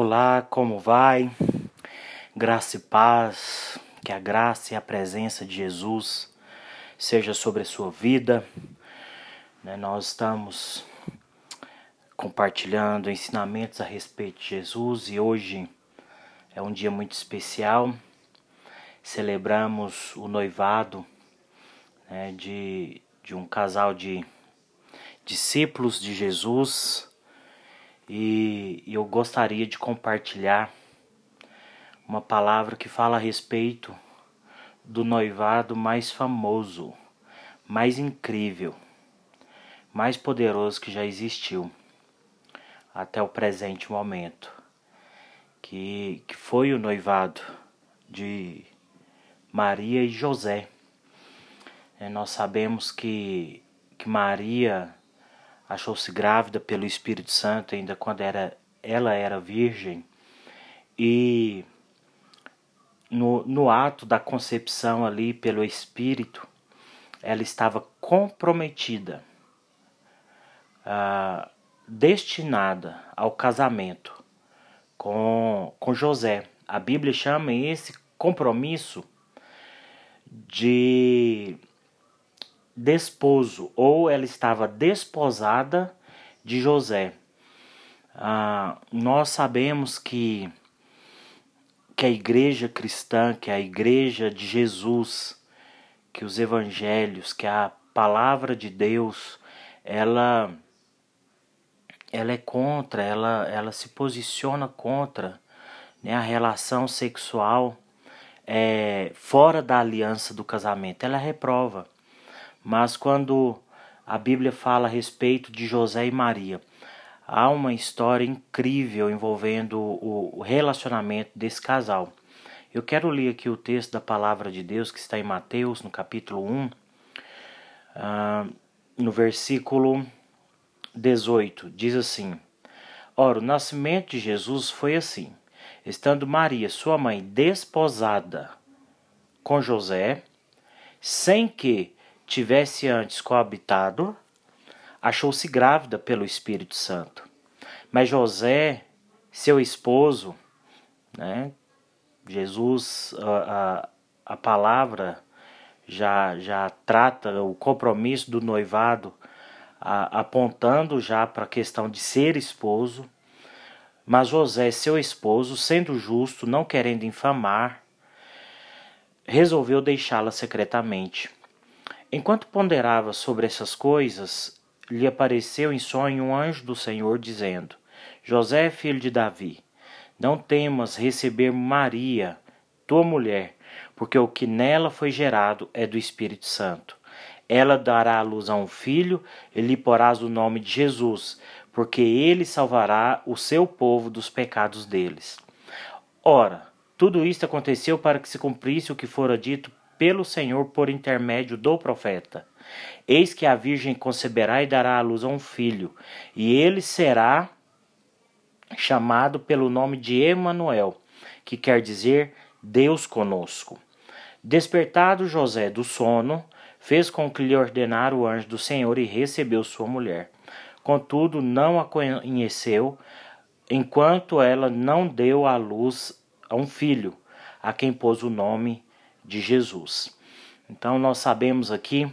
Olá, como vai? Graça e paz, que a graça e a presença de Jesus seja sobre a sua vida. Né, nós estamos compartilhando ensinamentos a respeito de Jesus e hoje é um dia muito especial. Celebramos o noivado né, de, de um casal de discípulos de Jesus e eu gostaria de compartilhar uma palavra que fala a respeito do noivado mais famoso, mais incrível, mais poderoso que já existiu até o presente momento, que, que foi o noivado de Maria e José. É, nós sabemos que, que Maria achou-se grávida pelo Espírito Santo ainda quando era, ela era virgem e no, no ato da concepção ali pelo Espírito ela estava comprometida, uh, destinada ao casamento com, com José. A Bíblia chama esse compromisso de desposo, ou ela estava desposada de José. Ah, nós sabemos que, que a igreja cristã, que a igreja de Jesus, que os evangelhos, que a palavra de Deus, ela ela é contra, ela, ela se posiciona contra né, a relação sexual é, fora da aliança do casamento. Ela reprova. Mas quando a Bíblia fala a respeito de José e Maria, há uma história incrível envolvendo o relacionamento desse casal. Eu quero ler aqui o texto da palavra de Deus que está em Mateus, no capítulo 1, uh, ah, no versículo 18. Diz assim: Ora, o nascimento de Jesus foi assim: estando Maria, sua mãe, desposada com José, sem que tivesse antes coabitado, achou-se grávida pelo Espírito Santo. Mas José, seu esposo, né, Jesus, a, a, a palavra já, já trata o compromisso do noivado, a, apontando já para a questão de ser esposo. Mas José, seu esposo, sendo justo, não querendo infamar, resolveu deixá-la secretamente. Enquanto ponderava sobre essas coisas, lhe apareceu em sonho um anjo do Senhor, dizendo: José, filho de Davi, não temas receber Maria, tua mulher, porque o que nela foi gerado é do Espírito Santo. Ela dará à luz a um filho, e lhe porás o nome de Jesus, porque ele salvará o seu povo dos pecados deles. Ora, tudo isto aconteceu para que se cumprisse o que fora dito pelo Senhor por intermédio do profeta. Eis que a Virgem conceberá e dará à luz a um filho, e ele será chamado pelo nome de Emanuel, que quer dizer Deus conosco. Despertado José do sono, fez com que lhe ordenara o anjo do Senhor e recebeu sua mulher. Contudo, não a conheceu, enquanto ela não deu à luz a um filho, a quem pôs o nome de Jesus. Então nós sabemos aqui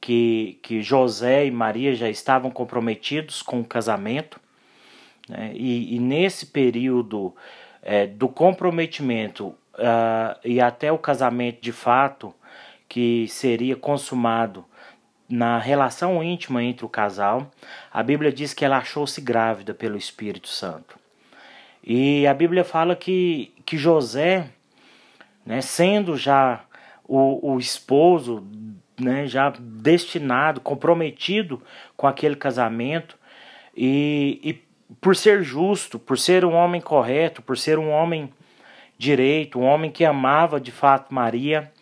que, que José e Maria já estavam comprometidos com o casamento, né? e, e, nesse período é, do comprometimento uh, e até o casamento de fato, que seria consumado na relação íntima entre o casal, a Bíblia diz que ela achou-se grávida pelo Espírito Santo. E a Bíblia fala que, que José né, sendo já o, o esposo né, já destinado, comprometido com aquele casamento e, e por ser justo, por ser um homem correto, por ser um homem direito, um homem que amava de fato Maria,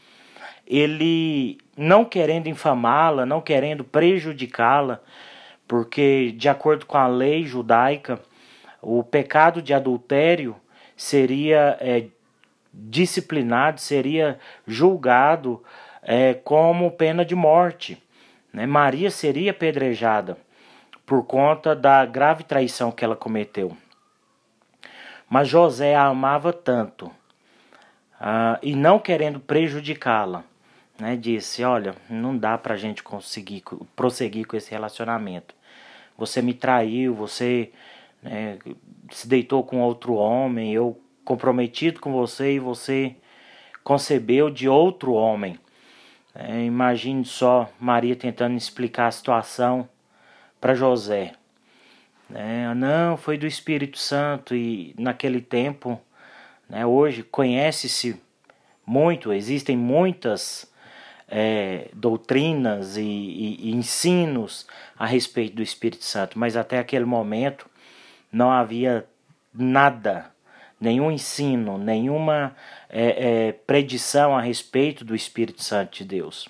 ele não querendo infamá-la, não querendo prejudicá-la, porque de acordo com a lei judaica, o pecado de adultério seria é, disciplinado, seria julgado é, como pena de morte. Né? Maria seria apedrejada por conta da grave traição que ela cometeu. Mas José a amava tanto, uh, e não querendo prejudicá-la, né, disse: Olha, não dá para a gente conseguir prosseguir com esse relacionamento. Você me traiu, você né, se deitou com outro homem, eu comprometido com você e você concebeu de outro homem. É, imagine só Maria tentando explicar a situação para José. É, não, foi do Espírito Santo e naquele tempo, né, hoje conhece-se muito, existem muitas é, doutrinas e, e, e ensinos a respeito do Espírito Santo, mas até aquele momento não havia nada, nenhum ensino, nenhuma é, é, predição a respeito do Espírito Santo de Deus.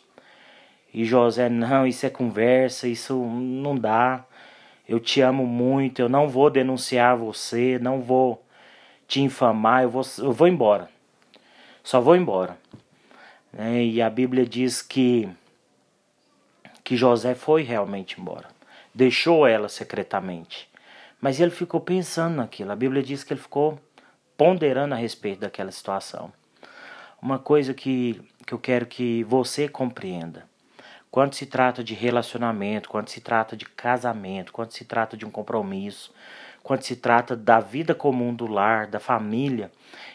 E José, não, isso é conversa, isso não dá. Eu te amo muito, eu não vou denunciar você, não vou te infamar, eu vou, eu vou embora. Só vou embora. É, e a Bíblia diz que, que José foi realmente embora. Deixou ela secretamente. Mas ele ficou pensando naquilo. A Bíblia diz que ele ficou ponderando a respeito daquela situação. Uma coisa que, que eu quero que você compreenda. Quando se trata de relacionamento, quando se trata de casamento, quando se trata de um compromisso, quando se trata da vida comum do lar, da família,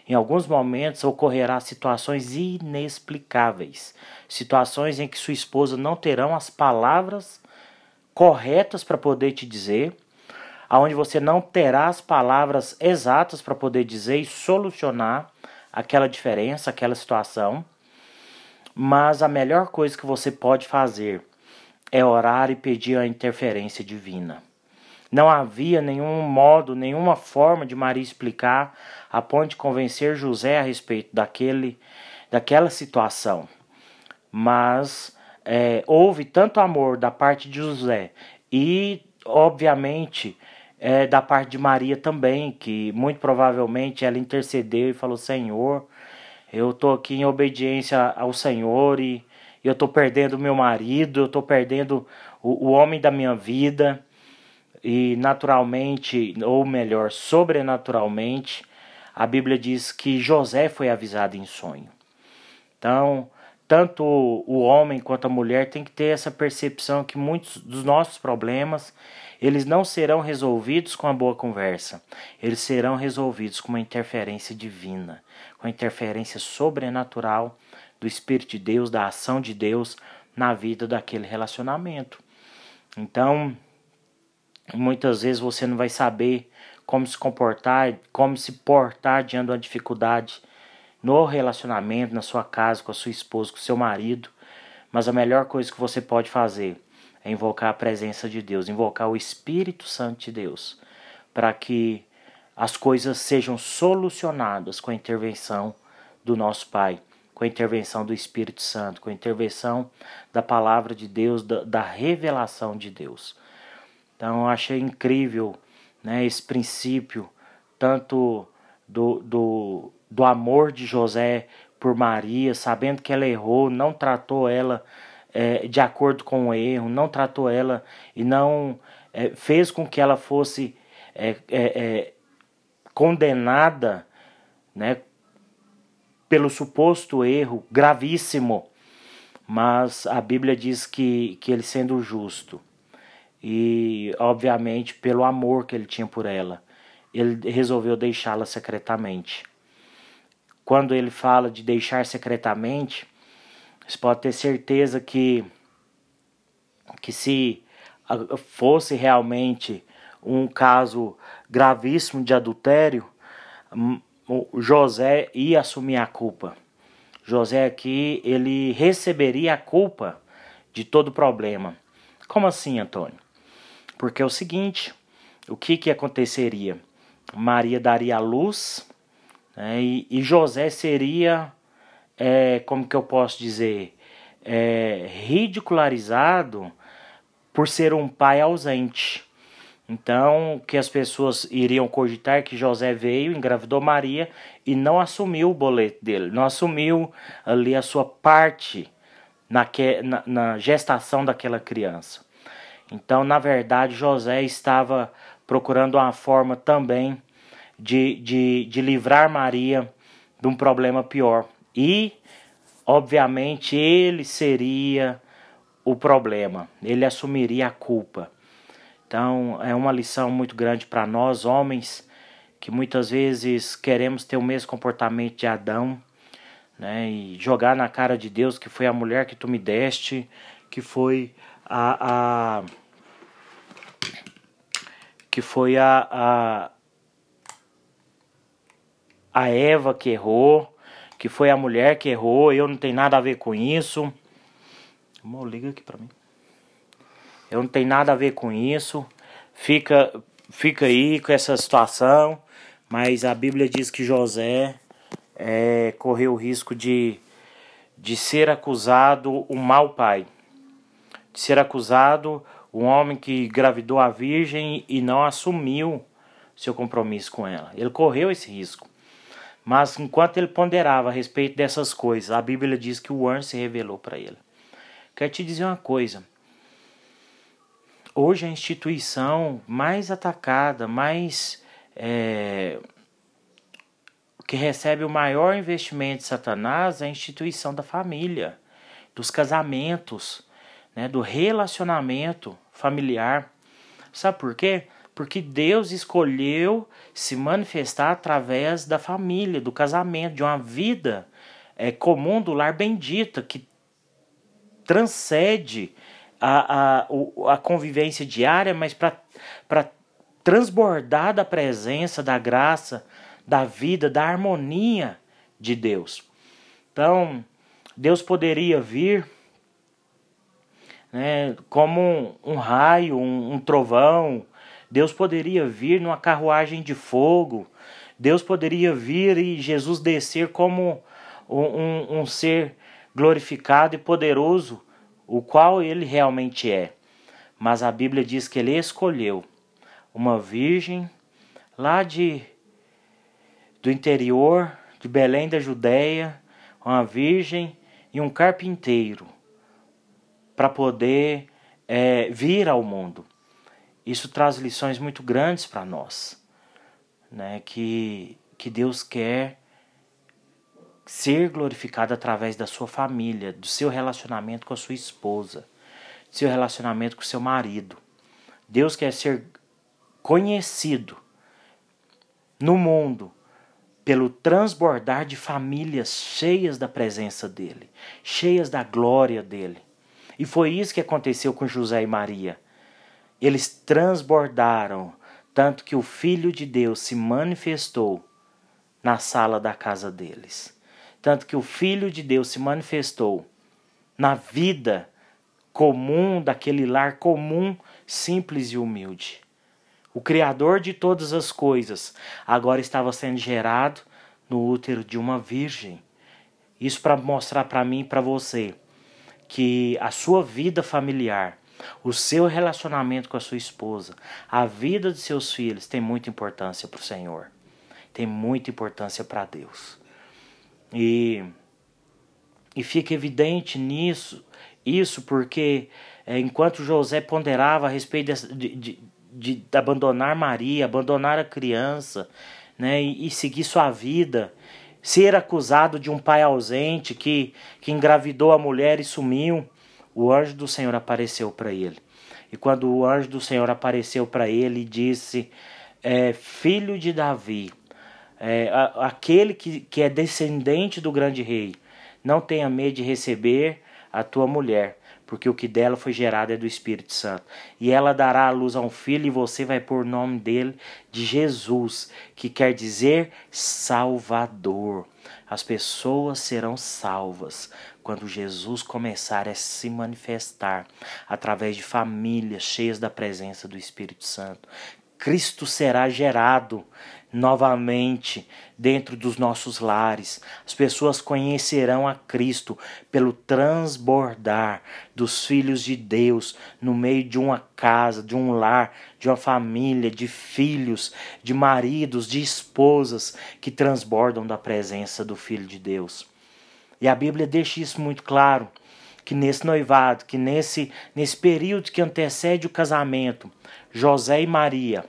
em alguns momentos ocorrerá situações inexplicáveis, situações em que sua esposa não terão as palavras corretas para poder te dizer, aonde você não terá as palavras exatas para poder dizer e solucionar aquela diferença, aquela situação. Mas a melhor coisa que você pode fazer é orar e pedir a interferência divina. Não havia nenhum modo, nenhuma forma de Maria explicar a ponto de convencer José a respeito daquele, daquela situação. Mas é, houve tanto amor da parte de José e, obviamente, é, da parte de Maria também, que muito provavelmente ela intercedeu e falou: Senhor, eu estou aqui em obediência ao Senhor e eu estou perdendo meu marido, eu estou perdendo o, o homem da minha vida e naturalmente, ou melhor, sobrenaturalmente, a Bíblia diz que José foi avisado em sonho. Então, tanto o homem quanto a mulher tem que ter essa percepção que muitos dos nossos problemas eles não serão resolvidos com a boa conversa, eles serão resolvidos com uma interferência divina, com a interferência sobrenatural do Espírito de Deus, da ação de Deus na vida daquele relacionamento. Então, muitas vezes você não vai saber como se comportar, como se portar diante de uma dificuldade no relacionamento, na sua casa, com a sua esposa, com o seu marido. Mas a melhor coisa que você pode fazer é invocar a presença de Deus, invocar o Espírito Santo de Deus, para que as coisas sejam solucionadas com a intervenção do nosso Pai, com a intervenção do Espírito Santo, com a intervenção da palavra de Deus, da, da revelação de Deus. Então eu achei incrível né, esse princípio, tanto do, do, do amor de José por Maria, sabendo que ela errou, não tratou ela é, de acordo com o erro, não tratou ela e não é, fez com que ela fosse é, é, é, condenada né, pelo suposto erro gravíssimo. Mas a Bíblia diz que, que ele sendo justo e, obviamente, pelo amor que ele tinha por ela, ele resolveu deixá-la secretamente. Quando ele fala de deixar secretamente, você pode ter certeza que, que se fosse realmente um caso gravíssimo de adultério, José ia assumir a culpa. José aqui, ele receberia a culpa de todo o problema. Como assim, Antônio? Porque é o seguinte, o que que aconteceria? Maria daria a luz né, e, e José seria é, como que eu posso dizer, é, ridicularizado por ser um pai ausente. Então, que as pessoas iriam cogitar que José veio, engravidou Maria e não assumiu o boleto dele, não assumiu ali a sua parte na, na, na gestação daquela criança. Então, na verdade, José estava procurando uma forma também de, de, de livrar Maria de um problema pior. E, obviamente, ele seria o problema, ele assumiria a culpa. Então, é uma lição muito grande para nós, homens, que muitas vezes queremos ter o mesmo comportamento de Adão, né? E jogar na cara de Deus que foi a mulher que tu me deste, que foi a, a que foi a, a a Eva que errou, que foi a mulher que errou, eu não tenho nada a ver com isso. Amor, liga aqui para mim. Eu não tenho nada a ver com isso. Fica fica aí com essa situação, mas a Bíblia diz que José é, correu o risco de, de ser acusado um mau pai, de ser acusado um homem que gravidou a virgem e não assumiu seu compromisso com ela. Ele correu esse risco. Mas enquanto ele ponderava a respeito dessas coisas, a Bíblia diz que o anjo se revelou para ele. Quero te dizer uma coisa. Hoje a instituição mais atacada, mais é, que recebe o maior investimento de Satanás é a instituição da família, dos casamentos, né, do relacionamento familiar. Sabe por quê? Porque Deus escolheu se manifestar através da família, do casamento, de uma vida é, comum do lar bendita, que transcende a, a, a convivência diária, mas para transbordar da presença, da graça, da vida, da harmonia de Deus. Então, Deus poderia vir né, como um, um raio, um, um trovão, Deus poderia vir numa carruagem de fogo, Deus poderia vir e Jesus descer como um, um, um ser glorificado e poderoso, o qual ele realmente é. Mas a Bíblia diz que ele escolheu uma virgem lá de do interior de Belém da Judéia, uma virgem e um carpinteiro para poder é, vir ao mundo. Isso traz lições muito grandes para nós, né? Que que Deus quer ser glorificado através da sua família, do seu relacionamento com a sua esposa, do seu relacionamento com o seu marido. Deus quer ser conhecido no mundo pelo transbordar de famílias cheias da presença dele, cheias da glória dele. E foi isso que aconteceu com José e Maria. Eles transbordaram, tanto que o Filho de Deus se manifestou na sala da casa deles. Tanto que o Filho de Deus se manifestou na vida comum daquele lar comum, simples e humilde o Criador de todas as coisas, agora estava sendo gerado no útero de uma virgem. Isso para mostrar para mim e para você que a sua vida familiar, o seu relacionamento com a sua esposa, a vida de seus filhos tem muita importância para o Senhor, tem muita importância para Deus. E, e fica evidente nisso, isso porque é, enquanto José ponderava a respeito de, de, de, de abandonar Maria, abandonar a criança, né, e, e, seguir sua vida, ser acusado de um pai ausente que, que engravidou a mulher e sumiu, o anjo do Senhor apareceu para ele. E quando o anjo do Senhor apareceu para ele e disse: é, Filho de Davi, é, a, aquele que, que é descendente do grande rei, não tenha medo de receber a tua mulher, porque o que dela foi gerado é do Espírito Santo. E ela dará à luz a um filho, e você vai pôr o nome dele de Jesus, que quer dizer Salvador. As pessoas serão salvas quando Jesus começar a se manifestar através de famílias cheias da presença do Espírito Santo. Cristo será gerado novamente dentro dos nossos lares. As pessoas conhecerão a Cristo pelo transbordar dos filhos de Deus no meio de uma casa, de um lar, de uma família, de filhos, de maridos, de esposas que transbordam da presença do Filho de Deus. E a Bíblia deixa isso muito claro que nesse noivado, que nesse, nesse período que antecede o casamento, José e Maria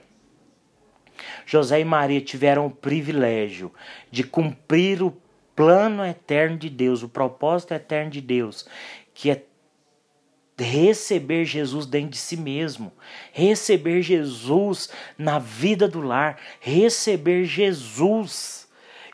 José e Maria tiveram o privilégio de cumprir o plano eterno de Deus, o propósito eterno de Deus, que é receber Jesus dentro de si mesmo, receber Jesus na vida do lar, receber Jesus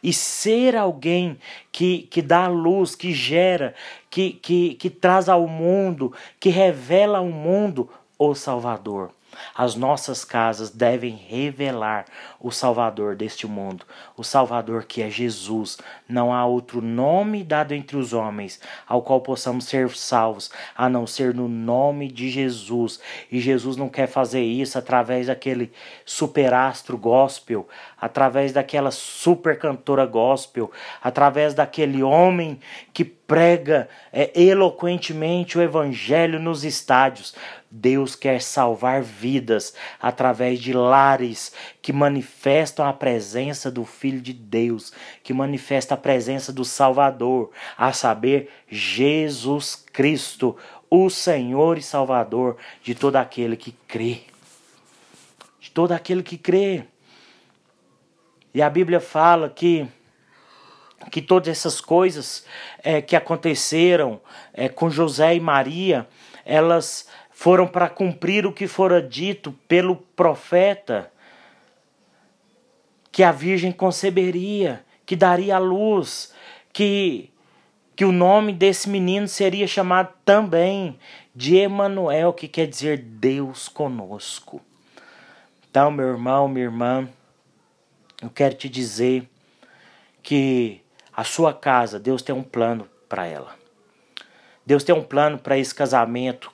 e ser alguém que, que dá luz, que gera, que, que, que traz ao mundo, que revela ao mundo o Salvador. As nossas casas devem revelar o Salvador deste mundo, o Salvador que é Jesus. Não há outro nome dado entre os homens ao qual possamos ser salvos, a não ser no nome de Jesus. E Jesus não quer fazer isso através daquele superastro gospel, através daquela super cantora gospel, através daquele homem que prega é, eloquentemente o evangelho nos estádios. Deus quer salvar vidas através de lares que manifestam a presença do Filho de Deus, que manifesta a presença do Salvador, a saber, Jesus Cristo, o Senhor e Salvador de todo aquele que crê. De todo aquele que crê. E a Bíblia fala que que todas essas coisas é, que aconteceram é, com José e Maria, elas foram para cumprir o que fora dito pelo profeta, que a Virgem conceberia, que daria a luz, que, que o nome desse menino seria chamado também de Emanuel, que quer dizer Deus conosco. Então, meu irmão, minha irmã, eu quero te dizer que a sua casa, Deus tem um plano para ela. Deus tem um plano para esse casamento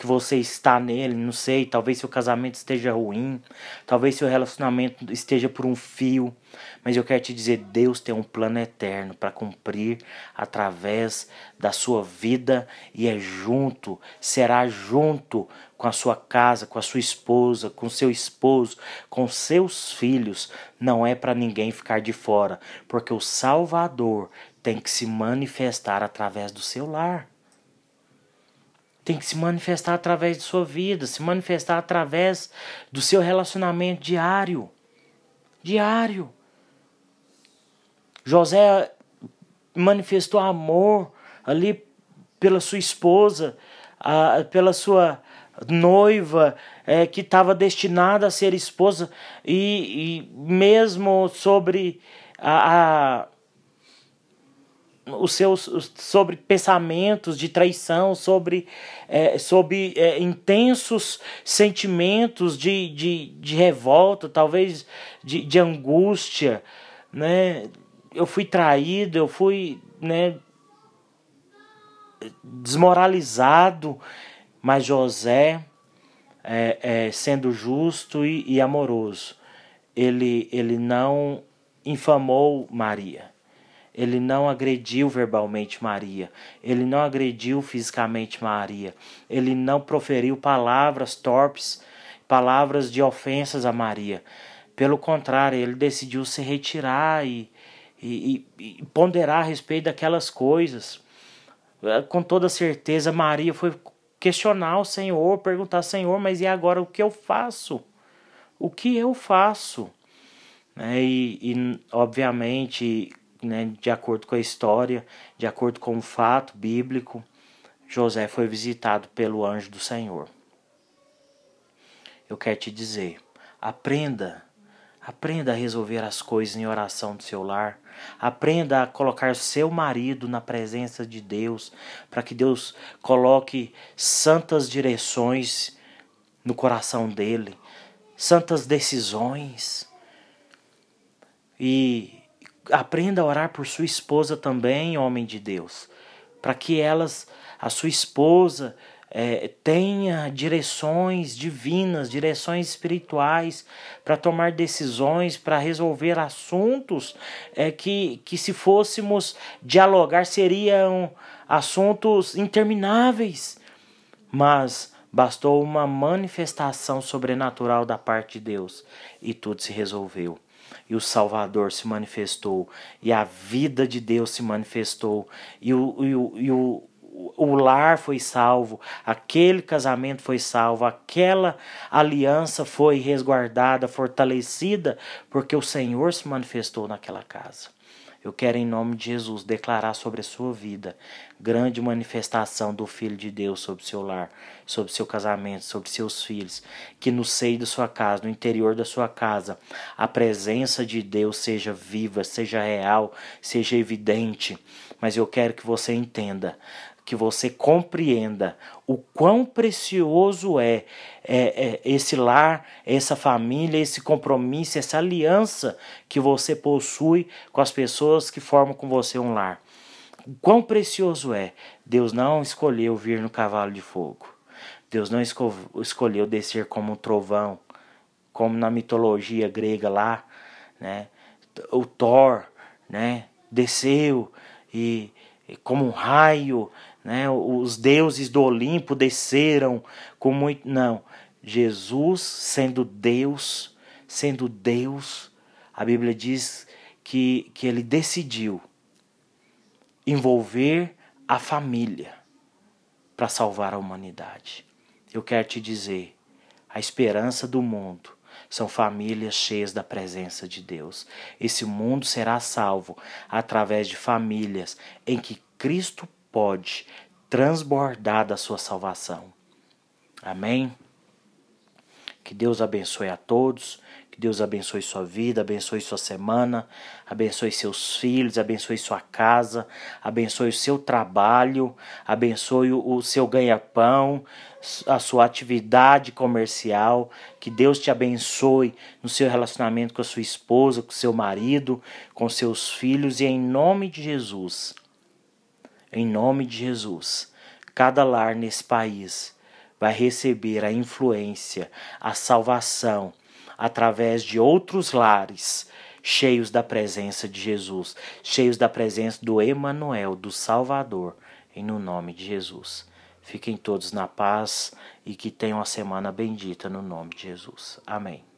que você está nele, não sei, talvez seu casamento esteja ruim, talvez seu relacionamento esteja por um fio, mas eu quero te dizer, Deus tem um plano eterno para cumprir através da sua vida e é junto, será junto com a sua casa, com a sua esposa, com seu esposo, com seus filhos, não é para ninguém ficar de fora, porque o Salvador tem que se manifestar através do seu lar tem que se manifestar através de sua vida, se manifestar através do seu relacionamento diário. Diário. José manifestou amor ali pela sua esposa, pela sua noiva é, que estava destinada a ser esposa, e, e mesmo sobre a, a os seus sobre pensamentos de traição, sobre, é, sobre é, intensos sentimentos de, de, de revolta, talvez de, de angústia, né? Eu fui traído, eu fui, né, desmoralizado, mas José, é, é, sendo justo e, e amoroso, ele, ele não infamou Maria ele não agrediu verbalmente Maria, ele não agrediu fisicamente Maria, ele não proferiu palavras torpes, palavras de ofensas a Maria. Pelo contrário, ele decidiu se retirar e, e, e ponderar a respeito daquelas coisas. Com toda certeza, Maria foi questionar o Senhor, perguntar: Senhor, mas e agora o que eu faço? O que eu faço? É, e, e, obviamente, né, de acordo com a história, de acordo com o fato bíblico, José foi visitado pelo anjo do Senhor. Eu quero te dizer, aprenda, aprenda a resolver as coisas em oração do seu lar. Aprenda a colocar seu marido na presença de Deus, para que Deus coloque santas direções no coração dele, santas decisões. E aprenda a orar por sua esposa também, homem de Deus, para que elas, a sua esposa, é, tenha direções divinas, direções espirituais para tomar decisões, para resolver assuntos é, que, que, se fôssemos dialogar, seriam assuntos intermináveis. Mas bastou uma manifestação sobrenatural da parte de Deus e tudo se resolveu e o Salvador se manifestou, e a vida de Deus se manifestou, e o, e o, e o, o lar foi salvo, aquele casamento foi salvo, aquela aliança foi resguardada, fortalecida, porque o Senhor se manifestou naquela casa. Eu quero, em nome de Jesus, declarar sobre a sua vida grande manifestação do Filho de Deus sobre seu lar, sobre seu casamento, sobre seus filhos. Que no seio da sua casa, no interior da sua casa, a presença de Deus seja viva, seja real, seja evidente. Mas eu quero que você entenda que você compreenda o quão precioso é, é, é, esse lar, essa família, esse compromisso, essa aliança que você possui com as pessoas que formam com você um lar. Quão precioso é. Deus não escolheu vir no cavalo de fogo. Deus não esco escolheu descer como um trovão, como na mitologia grega lá, né? O Thor, né? Desceu e como um raio né? Os deuses do Olimpo desceram com muito. Não. Jesus, sendo Deus, sendo Deus, a Bíblia diz que, que ele decidiu envolver a família para salvar a humanidade. Eu quero te dizer, a esperança do mundo são famílias cheias da presença de Deus. Esse mundo será salvo através de famílias em que Cristo pode transbordar da sua salvação. Amém? Que Deus abençoe a todos, que Deus abençoe sua vida, abençoe sua semana, abençoe seus filhos, abençoe sua casa, abençoe o seu trabalho, abençoe o seu ganha-pão, a sua atividade comercial. Que Deus te abençoe no seu relacionamento com a sua esposa, com seu marido, com seus filhos e em nome de Jesus em nome de Jesus, cada lar nesse país vai receber a influência, a salvação através de outros lares cheios da presença de Jesus, cheios da presença do Emanuel, do Salvador, em no nome de Jesus. Fiquem todos na paz e que tenham uma semana bendita no nome de Jesus. Amém.